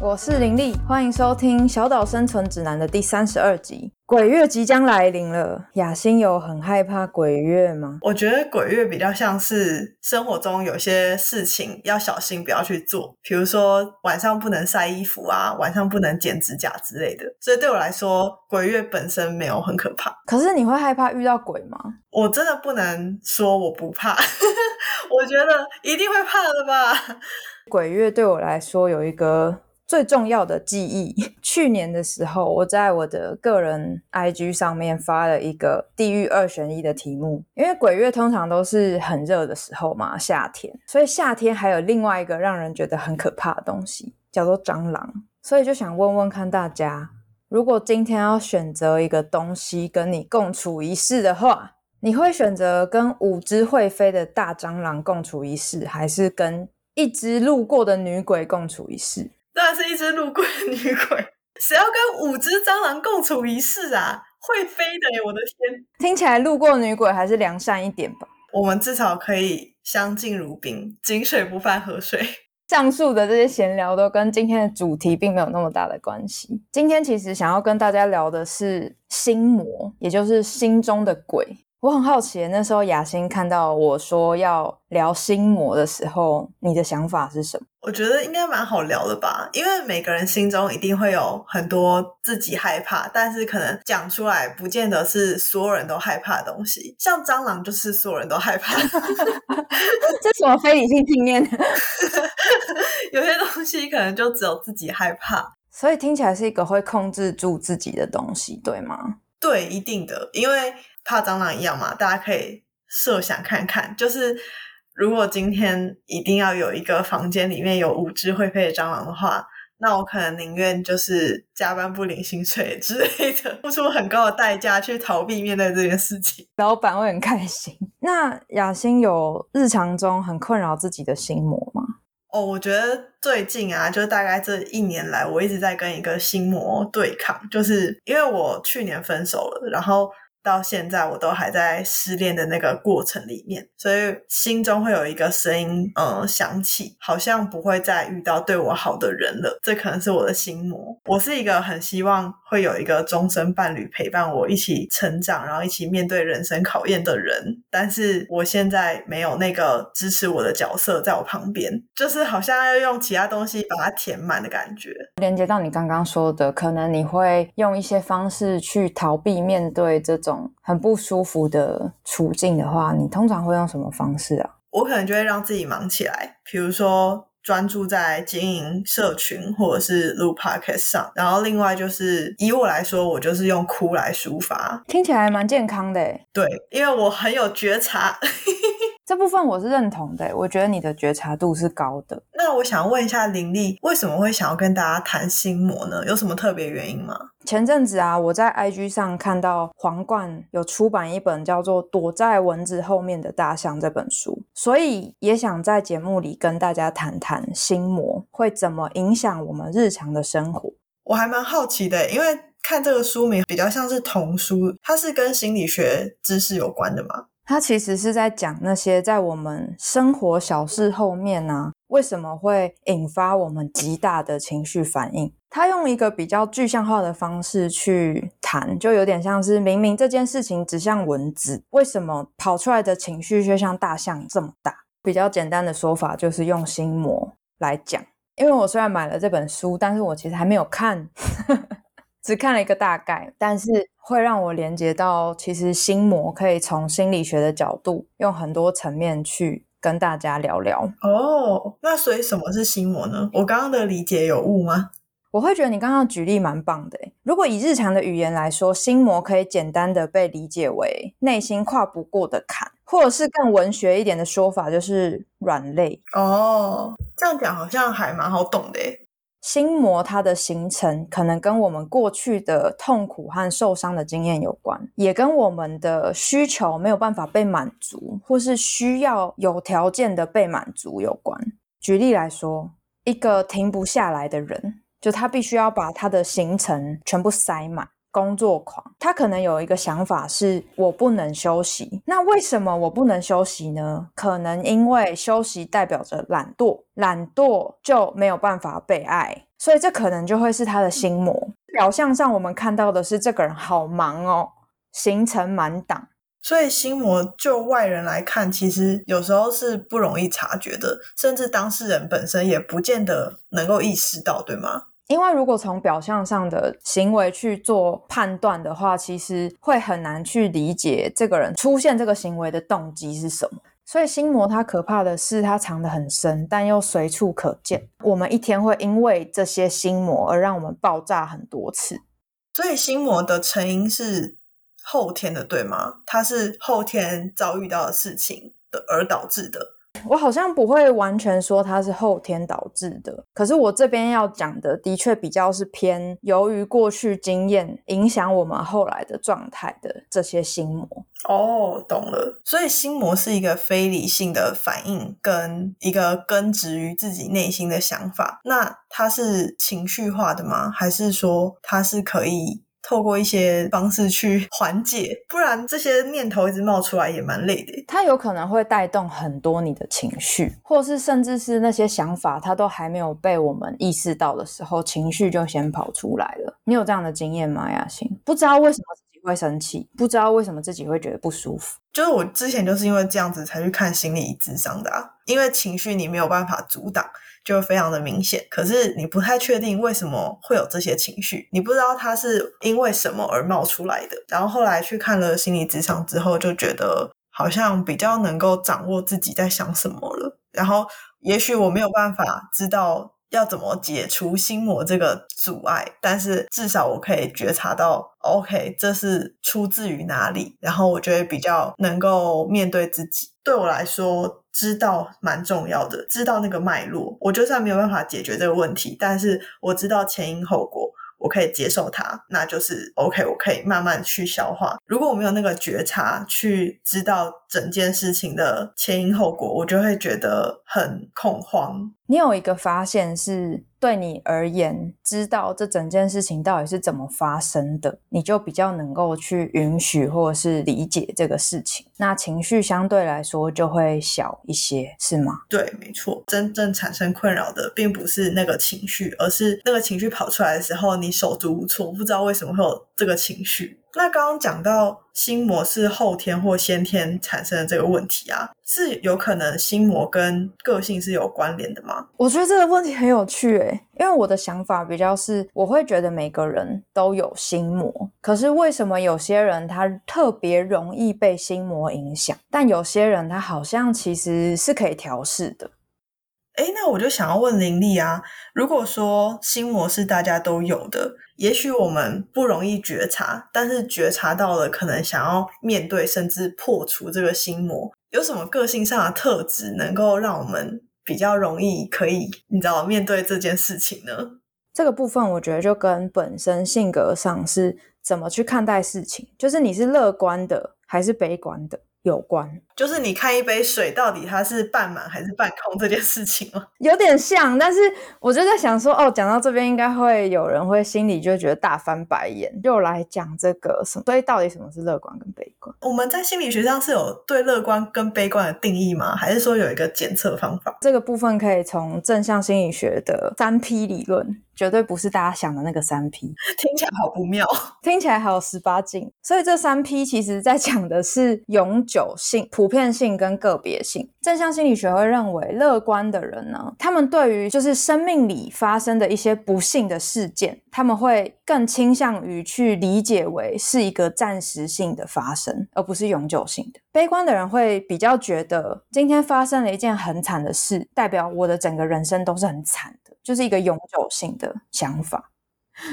我是林丽，欢迎收听《小岛生存指南》的第三十二集。鬼月即将来临了，雅欣有很害怕鬼月吗？我觉得鬼月比较像是生活中有些事情要小心，不要去做，比如说晚上不能晒衣服啊，晚上不能剪指甲之类的。所以对我来说，鬼月本身没有很可怕。可是你会害怕遇到鬼吗？我真的不能说我不怕，我觉得一定会怕的吧。鬼月对我来说有一个最重要的记忆。去年的时候，我在我的个人 IG 上面发了一个地狱二选一的题目。因为鬼月通常都是很热的时候嘛，夏天，所以夏天还有另外一个让人觉得很可怕的东西，叫做蟑螂。所以就想问问看大家，如果今天要选择一个东西跟你共处一室的话，你会选择跟五只会飞的大蟑螂共处一室，还是跟？一只路过的女鬼共处一室，当然是一只路过的女鬼。谁要跟五只蟑螂共处一室啊？会飞的耶！我的天，听起来路过女鬼还是良善一点吧。我们至少可以相敬如宾，井水不犯河水。上述的这些闲聊都跟今天的主题并没有那么大的关系。今天其实想要跟大家聊的是心魔，也就是心中的鬼。我很好奇，那时候雅欣看到我说要聊心魔的时候，你的想法是什么？我觉得应该蛮好聊的吧，因为每个人心中一定会有很多自己害怕，但是可能讲出来不见得是所有人都害怕的东西。像蟑螂，就是所有人都害怕。这什么非理性信念？有些东西可能就只有自己害怕，所以听起来是一个会控制住自己的东西，对吗？对，一定的，因为。怕蟑螂一样嘛？大家可以设想看看，就是如果今天一定要有一个房间里面有五只会飞的蟑螂的话，那我可能宁愿就是加班不领薪水之类的，付出很高的代价去逃避面对这件事情，老板会很开心。那雅欣有日常中很困扰自己的心魔吗？哦，我觉得最近啊，就是大概这一年来，我一直在跟一个心魔对抗，就是因为我去年分手了，然后。到现在我都还在失恋的那个过程里面，所以心中会有一个声音，嗯，响起，好像不会再遇到对我好的人了。这可能是我的心魔。我是一个很希望会有一个终身伴侣陪伴我一起成长，然后一起面对人生考验的人。但是我现在没有那个支持我的角色在我旁边，就是好像要用其他东西把它填满的感觉。连接到你刚刚说的，可能你会用一些方式去逃避面对这种。很不舒服的处境的话，你通常会用什么方式啊？我可能就会让自己忙起来，比如说专注在经营社群或者是录 podcast 上。然后另外就是以我来说，我就是用哭来抒发，听起来蛮健康的。对，因为我很有觉察。这部分我是认同的，我觉得你的觉察度是高的。那我想问一下林丽，为什么会想要跟大家谈心魔呢？有什么特别原因吗？前阵子啊，我在 IG 上看到皇冠有出版一本叫做《躲在蚊子后面的大象》这本书，所以也想在节目里跟大家谈谈心魔会怎么影响我们日常的生活。我还蛮好奇的，因为看这个书名比较像是童书，它是跟心理学知识有关的吗？他其实是在讲那些在我们生活小事后面呢，为什么会引发我们极大的情绪反应？他用一个比较具象化的方式去谈，就有点像是明明这件事情只像蚊子，为什么跑出来的情绪却像大象这么大？比较简单的说法就是用心魔来讲。因为我虽然买了这本书，但是我其实还没有看。只看了一个大概，但是会让我连接到，其实心魔可以从心理学的角度，用很多层面去跟大家聊聊。哦，那所以什么是心魔呢？我刚刚的理解有误吗？我会觉得你刚刚举例蛮棒的。如果以日常的语言来说，心魔可以简单的被理解为内心跨不过的坎，或者是更文学一点的说法，就是软肋。哦，这样讲好像还蛮好懂的。心魔它的形成可能跟我们过去的痛苦和受伤的经验有关，也跟我们的需求没有办法被满足，或是需要有条件的被满足有关。举例来说，一个停不下来的人，就他必须要把他的行程全部塞满。工作狂，他可能有一个想法是：我不能休息。那为什么我不能休息呢？可能因为休息代表着懒惰，懒惰就没有办法被爱，所以这可能就会是他的心魔。表象上我们看到的是这个人好忙哦，行程满档。所以心魔就外人来看，其实有时候是不容易察觉的，甚至当事人本身也不见得能够意识到，对吗？因为如果从表象上的行为去做判断的话，其实会很难去理解这个人出现这个行为的动机是什么。所以心魔它可怕的是它藏得很深，但又随处可见。我们一天会因为这些心魔而让我们爆炸很多次。所以心魔的成因是后天的，对吗？它是后天遭遇到的事情的而导致的。我好像不会完全说它是后天导致的，可是我这边要讲的的确比较是偏由于过去经验影响我们后来的状态的这些心魔。哦，懂了。所以心魔是一个非理性的反应，跟一个根植于自己内心的想法。那它是情绪化的吗？还是说它是可以？透过一些方式去缓解，不然这些念头一直冒出来也蛮累的。它有可能会带动很多你的情绪，或是甚至是那些想法，它都还没有被我们意识到的时候，情绪就先跑出来了。你有这样的经验吗，雅欣？不知道为什么会生气，不知道为什么自己会觉得不舒服。就是我之前就是因为这样子才去看心理智商的啊，因为情绪你没有办法阻挡。就非常的明显，可是你不太确定为什么会有这些情绪，你不知道它是因为什么而冒出来的。然后后来去看了心理职场之后，就觉得好像比较能够掌握自己在想什么了。然后也许我没有办法知道要怎么解除心魔这个阻碍，但是至少我可以觉察到，OK，这是出自于哪里。然后我觉得比较能够面对自己。对我来说。知道蛮重要的，知道那个脉络，我就算没有办法解决这个问题，但是我知道前因后果，我可以接受它，那就是 OK，我可以慢慢去消化。如果我没有那个觉察，去知道整件事情的前因后果，我就会觉得很恐慌。你有一个发现是。对你而言，知道这整件事情到底是怎么发生的，你就比较能够去允许或者是理解这个事情，那情绪相对来说就会小一些，是吗？对，没错。真正产生困扰的并不是那个情绪，而是那个情绪跑出来的时候，你手足无措，不知道为什么会有这个情绪。那刚刚讲到心魔是后天或先天产生的这个问题啊，是有可能心魔跟个性是有关联的吗？我觉得这个问题很有趣诶，因为我的想法比较是，我会觉得每个人都有心魔，可是为什么有些人他特别容易被心魔影响，但有些人他好像其实是可以调试的？哎，那我就想要问林丽啊，如果说心魔是大家都有的。也许我们不容易觉察，但是觉察到了，可能想要面对甚至破除这个心魔，有什么个性上的特质能够让我们比较容易可以，你知道面对这件事情呢？这个部分我觉得就跟本身性格上是怎么去看待事情，就是你是乐观的还是悲观的。有关，就是你看一杯水到底它是半满还是半空这件事情吗？有点像，但是我就在想说，哦，讲到这边应该会有人会心里就觉得大翻白眼，就来讲这个什么？所以到底什么是乐观跟悲观？我们在心理学上是有对乐观跟悲观的定义吗？还是说有一个检测方法？这个部分可以从正向心理学的三 P 理论。绝对不是大家想的那个三 P，听起来好不妙，听起来还有十八禁。所以这三 P 其实在讲的是永久性、普普遍性跟个别性。正向心理学会认为，乐观的人呢，他们对于就是生命里发生的一些不幸的事件，他们会更倾向于去理解为是一个暂时性的发生，而不是永久性的。悲观的人会比较觉得，今天发生了一件很惨的事，代表我的整个人生都是很惨的。就是一个永久性的想法。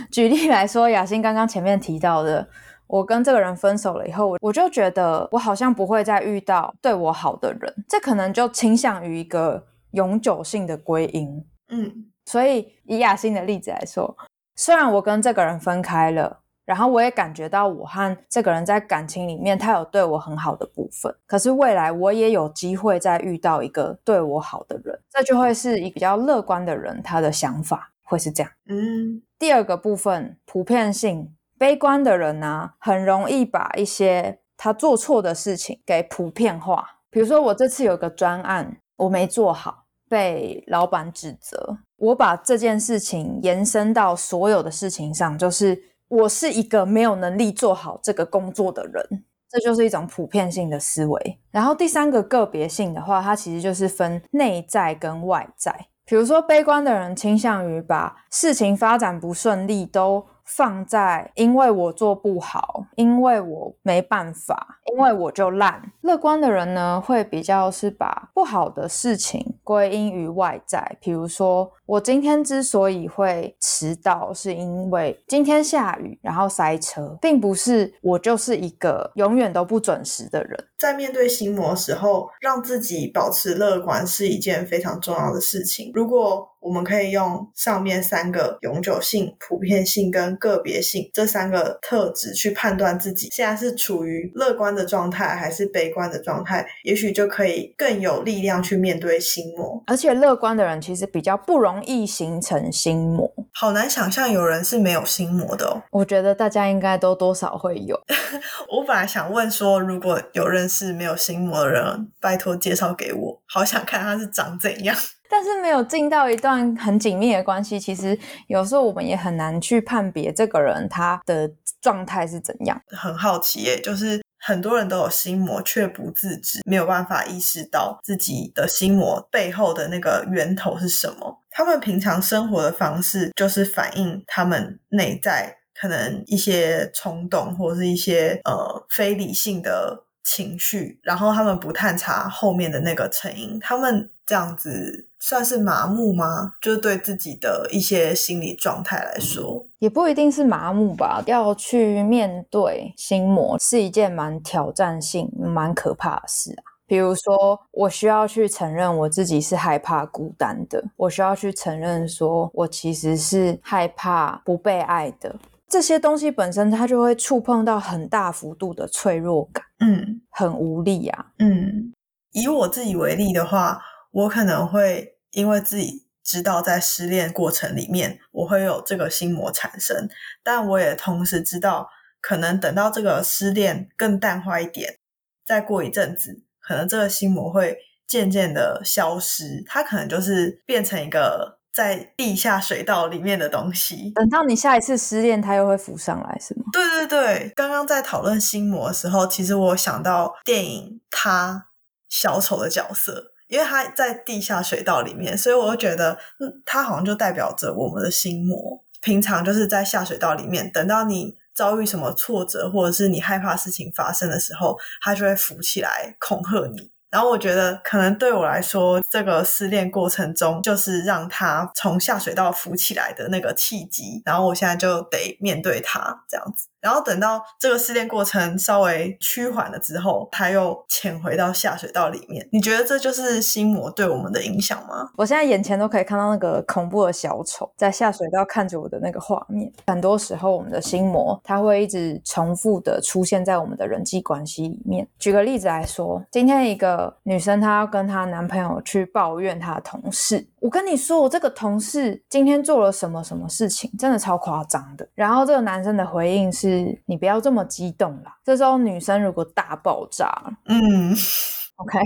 举例来说，雅欣刚刚前面提到的，我跟这个人分手了以后，我就觉得我好像不会再遇到对我好的人，这可能就倾向于一个永久性的归因。嗯，所以以雅欣的例子来说，虽然我跟这个人分开了，然后我也感觉到我和这个人在感情里面，他有对我很好的部分，可是未来我也有机会再遇到一个对我好的人，这就会是一个比较乐观的人，他的想法会是这样。嗯，第二个部分，普遍性，悲观的人呢，很容易把一些他做错的事情给普遍化。比如说，我这次有个专案，我没做好，被老板指责。我把这件事情延伸到所有的事情上，就是我是一个没有能力做好这个工作的人，这就是一种普遍性的思维。然后第三个个别性的话，它其实就是分内在跟外在。比如说，悲观的人倾向于把事情发展不顺利都。放在因为我做不好，因为我没办法，因为我就烂。乐观的人呢，会比较是把不好的事情归因于外在，比如说我今天之所以会迟到，是因为今天下雨，然后塞车，并不是我就是一个永远都不准时的人。在面对心魔时候，让自己保持乐观是一件非常重要的事情。如果我们可以用上面三个永久性、普遍性跟个别性这三个特质去判断自己现在是处于乐观的状态还是悲观的状态，也许就可以更有力量去面对心魔。而且乐观的人其实比较不容易形成心魔。好难想象有人是没有心魔的哦。我觉得大家应该都多少会有。我本来想问说，如果有认识没有心魔的人，拜托介绍给我，好想看他是长怎样。但是没有进到一段很紧密的关系，其实有时候我们也很难去判别这个人他的状态是怎样。很好奇耶，就是很多人都有心魔，却不自知，没有办法意识到自己的心魔背后的那个源头是什么。他们平常生活的方式，就是反映他们内在可能一些冲动，或者是一些呃非理性的情绪，然后他们不探查后面的那个成因，他们这样子。算是麻木吗？就是对自己的一些心理状态来说，也不一定是麻木吧。要去面对心魔是一件蛮挑战性、蛮可怕的事啊。比如说，我需要去承认我自己是害怕孤单的，我需要去承认说我其实是害怕不被爱的。这些东西本身，它就会触碰到很大幅度的脆弱感，嗯，很无力啊，嗯。以我自己为例的话。我可能会因为自己知道在失恋过程里面我会有这个心魔产生，但我也同时知道，可能等到这个失恋更淡化一点，再过一阵子，可能这个心魔会渐渐的消失，它可能就是变成一个在地下水道里面的东西。等到你下一次失恋，它又会浮上来，是吗？对对对，刚刚在讨论心魔的时候，其实我想到电影《他小丑》的角色。因为他在地下水道里面，所以我就觉得，嗯，他好像就代表着我们的心魔。平常就是在下水道里面，等到你遭遇什么挫折，或者是你害怕事情发生的时候，他就会浮起来恐吓你。然后我觉得，可能对我来说，这个失恋过程中，就是让他从下水道浮起来的那个契机。然后我现在就得面对他这样子。然后等到这个失恋过程稍微趋缓了之后，他又潜回到下水道里面。你觉得这就是心魔对我们的影响吗？我现在眼前都可以看到那个恐怖的小丑在下水道看着我的那个画面。很多时候，我们的心魔它会一直重复的出现在我们的人际关系里面。举个例子来说，今天一个女生她要跟她男朋友去抱怨她的同事。我跟你说，我这个同事今天做了什么什么事情，真的超夸张的。然后这个男生的回应是：“你不要这么激动啦。”这时候女生如果大爆炸，嗯，OK，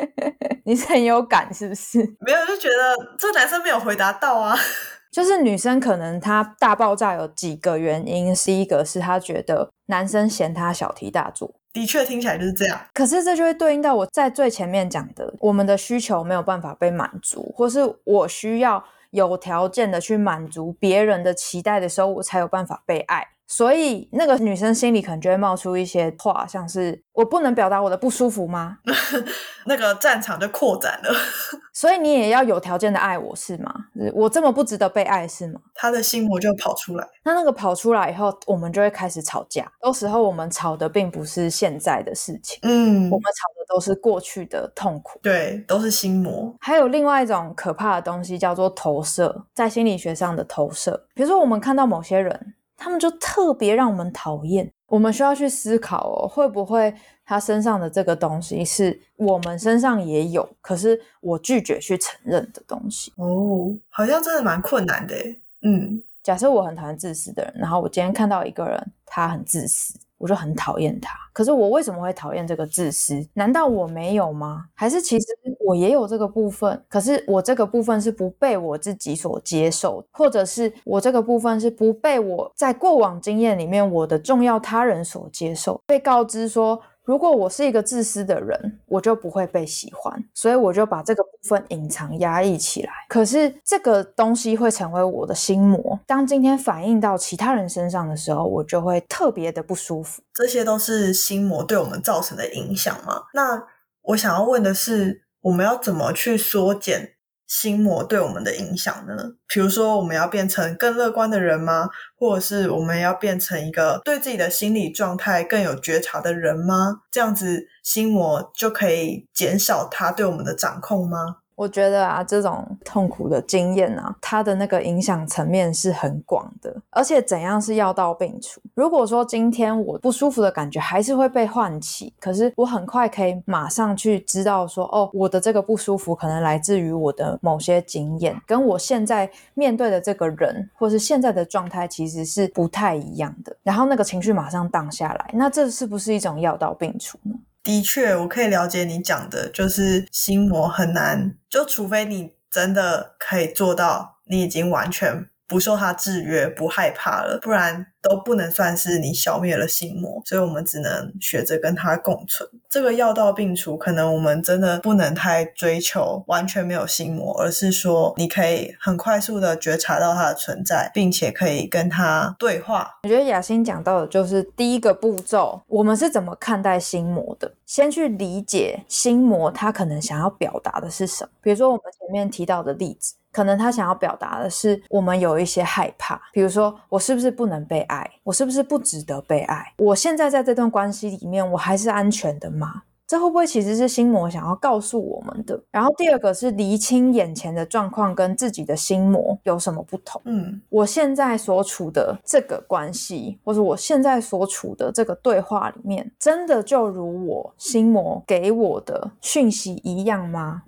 你是很有感是不是？没有，就觉得这男生没有回答到啊。就是女生可能她大爆炸有几个原因，是一个是她觉得男生嫌她小题大做。的确听起来就是这样，可是这就会对应到我在最前面讲的，我们的需求没有办法被满足，或是我需要有条件的去满足别人的期待的时候，我才有办法被爱。所以那个女生心里可能就会冒出一些话，像是我不能表达我的不舒服吗？那个战场就扩展了，所以你也要有条件的爱我是吗？我这么不值得被爱是吗？他的心魔就跑出来。那那个跑出来以后，我们就会开始吵架。有时候我们吵的并不是现在的事情，嗯我，们吵的都是过去的痛苦。对，都是心魔。还有另外一种可怕的东西叫做投射，在心理学上的投射。比如说，我们看到某些人，他们就特别让我们讨厌，我们需要去思考哦，会不会他身上的这个东西是我们身上也有，可是我拒绝去承认的东西。哦，好像真的蛮困难的诶。嗯，假设我很讨厌自私的人，然后我今天看到一个人他很自私，我就很讨厌他。可是我为什么会讨厌这个自私？难道我没有吗？还是其实我也有这个部分？可是我这个部分是不被我自己所接受，或者是我这个部分是不被我在过往经验里面我的重要他人所接受，被告知说。如果我是一个自私的人，我就不会被喜欢，所以我就把这个部分隐藏、压抑起来。可是这个东西会成为我的心魔，当今天反映到其他人身上的时候，我就会特别的不舒服。这些都是心魔对我们造成的影响吗？那我想要问的是，我们要怎么去缩减心魔对我们的影响呢？比如说，我们要变成更乐观的人吗？或者是我们要变成一个对自己的心理状态更有觉察的人吗？这样子心魔就可以减少它对我们的掌控吗？我觉得啊，这种痛苦的经验啊，它的那个影响层面是很广的，而且怎样是药到病除。如果说今天我不舒服的感觉还是会被唤起，可是我很快可以马上去知道说，哦，我的这个不舒服可能来自于我的某些经验，跟我现在面对的这个人或是现在的状态其实是不太一样的，然后那个情绪马上荡下来，那这是不是一种药到病除呢？的确，我可以了解你讲的，就是心魔很难，就除非你真的可以做到，你已经完全不受它制约，不害怕了，不然都不能算是你消灭了心魔。所以我们只能学着跟它共存。这个药到病除，可能我们真的不能太追求完全没有心魔，而是说你可以很快速的觉察到它的存在，并且可以跟它对话。我觉得雅欣讲到的就是第一个步骤，我们是怎么看待心魔的？先去理解心魔它可能想要表达的是什么。比如说我们前面提到的例子，可能他想要表达的是我们有一些害怕，比如说我是不是不能被爱？我是不是不值得被爱？我现在在这段关系里面，我还是安全的吗？这会不会其实是心魔想要告诉我们的？然后第二个是厘清眼前的状况跟自己的心魔有什么不同。嗯我现在所处的这个关系，或者我现在所处的这个对话里面，真的就如我心魔给我的讯息一样吗？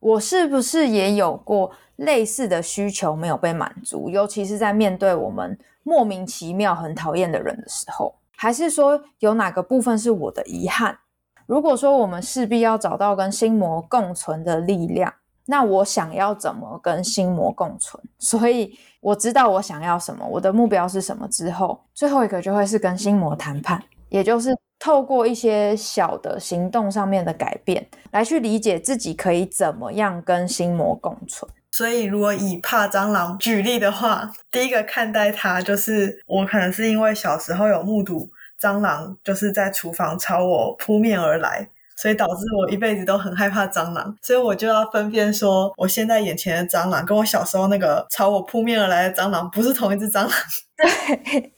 我是不是也有过类似的需求没有被满足？尤其是在面对我们莫名其妙很讨厌的人的时候，还是说有哪个部分是我的遗憾？如果说我们势必要找到跟心魔共存的力量，那我想要怎么跟心魔共存？所以我知道我想要什么，我的目标是什么之后，最后一个就会是跟心魔谈判，也就是透过一些小的行动上面的改变，来去理解自己可以怎么样跟心魔共存。所以，如果以怕蟑螂举例的话，第一个看待它就是我可能是因为小时候有目睹蟑螂就是在厨房朝我扑面而来，所以导致我一辈子都很害怕蟑螂。所以我就要分辨说，我现在眼前的蟑螂跟我小时候那个朝我扑面而来的蟑螂不是同一只蟑螂。对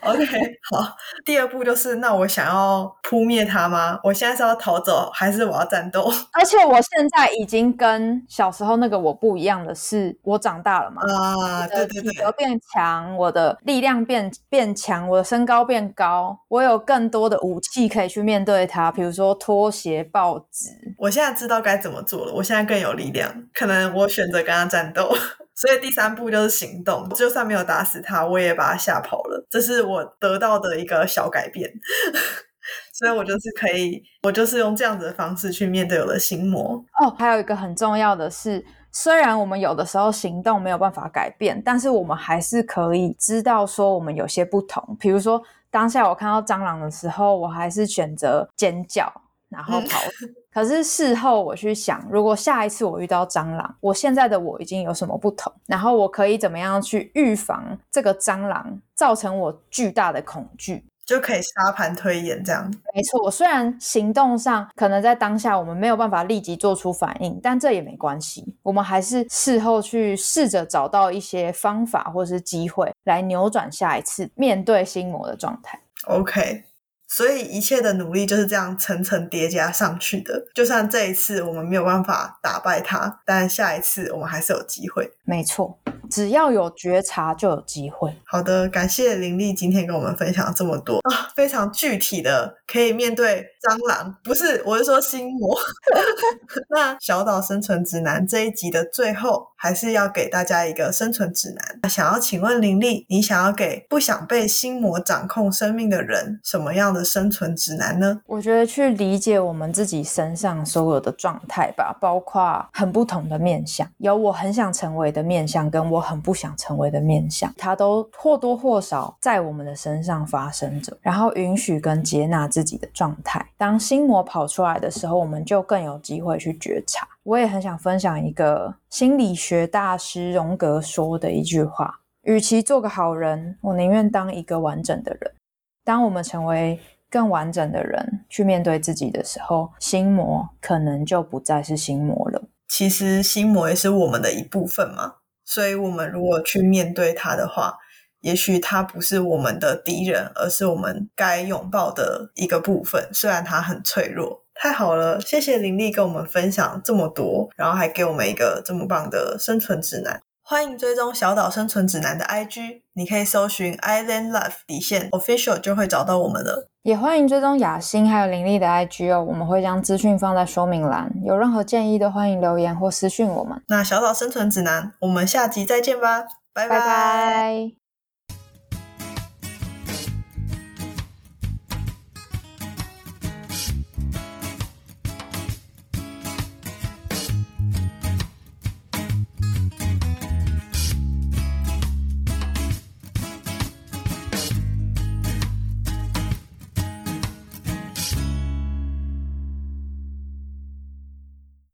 ，OK，好，第二步就是，那我想要扑灭他吗？我现在是要逃走，还是我要战斗？而且我现在已经跟小时候那个我不一样的是，我长大了嘛，啊，对对对，体格变强，我的力量变变强，我的身高变高，我有更多的武器可以去面对它，比如说拖鞋、报纸。我现在知道该怎么做了，我现在更有力量，可能我选择跟他战斗。所以第三步就是行动，就算没有打死他，我也把他吓跑了。这是我得到的一个小改变，所以我就是可以，我就是用这样子的方式去面对我的心魔。哦，还有一个很重要的是，虽然我们有的时候行动没有办法改变，但是我们还是可以知道说我们有些不同。比如说，当下我看到蟑螂的时候，我还是选择尖叫。然后跑。可是事后我去想，如果下一次我遇到蟑螂，我现在的我已经有什么不同？然后我可以怎么样去预防这个蟑螂造成我巨大的恐惧？就可以沙盘推演这样。没错，虽然行动上可能在当下我们没有办法立即做出反应，但这也没关系。我们还是事后去试着找到一些方法或是机会，来扭转下一次面对心魔的状态。OK。所以一切的努力就是这样层层叠加上去的。就算这一次我们没有办法打败他，但下一次我们还是有机会。没错，只要有觉察就有机会。好的，感谢林丽今天跟我们分享这么多啊，非常具体的可以面对蟑螂，不是，我是说心魔。那小岛生存指南这一集的最后，还是要给大家一个生存指南。想要请问林立，你想要给不想被心魔掌控生命的人什么样的？生存指南呢？我觉得去理解我们自己身上所有的状态吧，包括很不同的面相，有我很想成为的面相，跟我很不想成为的面相，它都或多或少在我们的身上发生着。然后允许跟接纳自己的状态。当心魔跑出来的时候，我们就更有机会去觉察。我也很想分享一个心理学大师荣格说的一句话：与其做个好人，我宁愿当一个完整的人。当我们成为更完整的人去面对自己的时候，心魔可能就不再是心魔了。其实心魔也是我们的一部分嘛，所以我们如果去面对它的话，也许它不是我们的敌人，而是我们该拥抱的一个部分。虽然它很脆弱。太好了，谢谢林丽跟我们分享这么多，然后还给我们一个这么棒的生存指南。欢迎追踪小岛生存指南的 IG，你可以搜寻 Island Life 底线 Official 就会找到我们了。也欢迎追踪雅欣还有林丽的 IG 哦，我们会将资讯放在说明栏，有任何建议都欢迎留言或私讯我们。那小岛生存指南，我们下集再见吧，拜拜。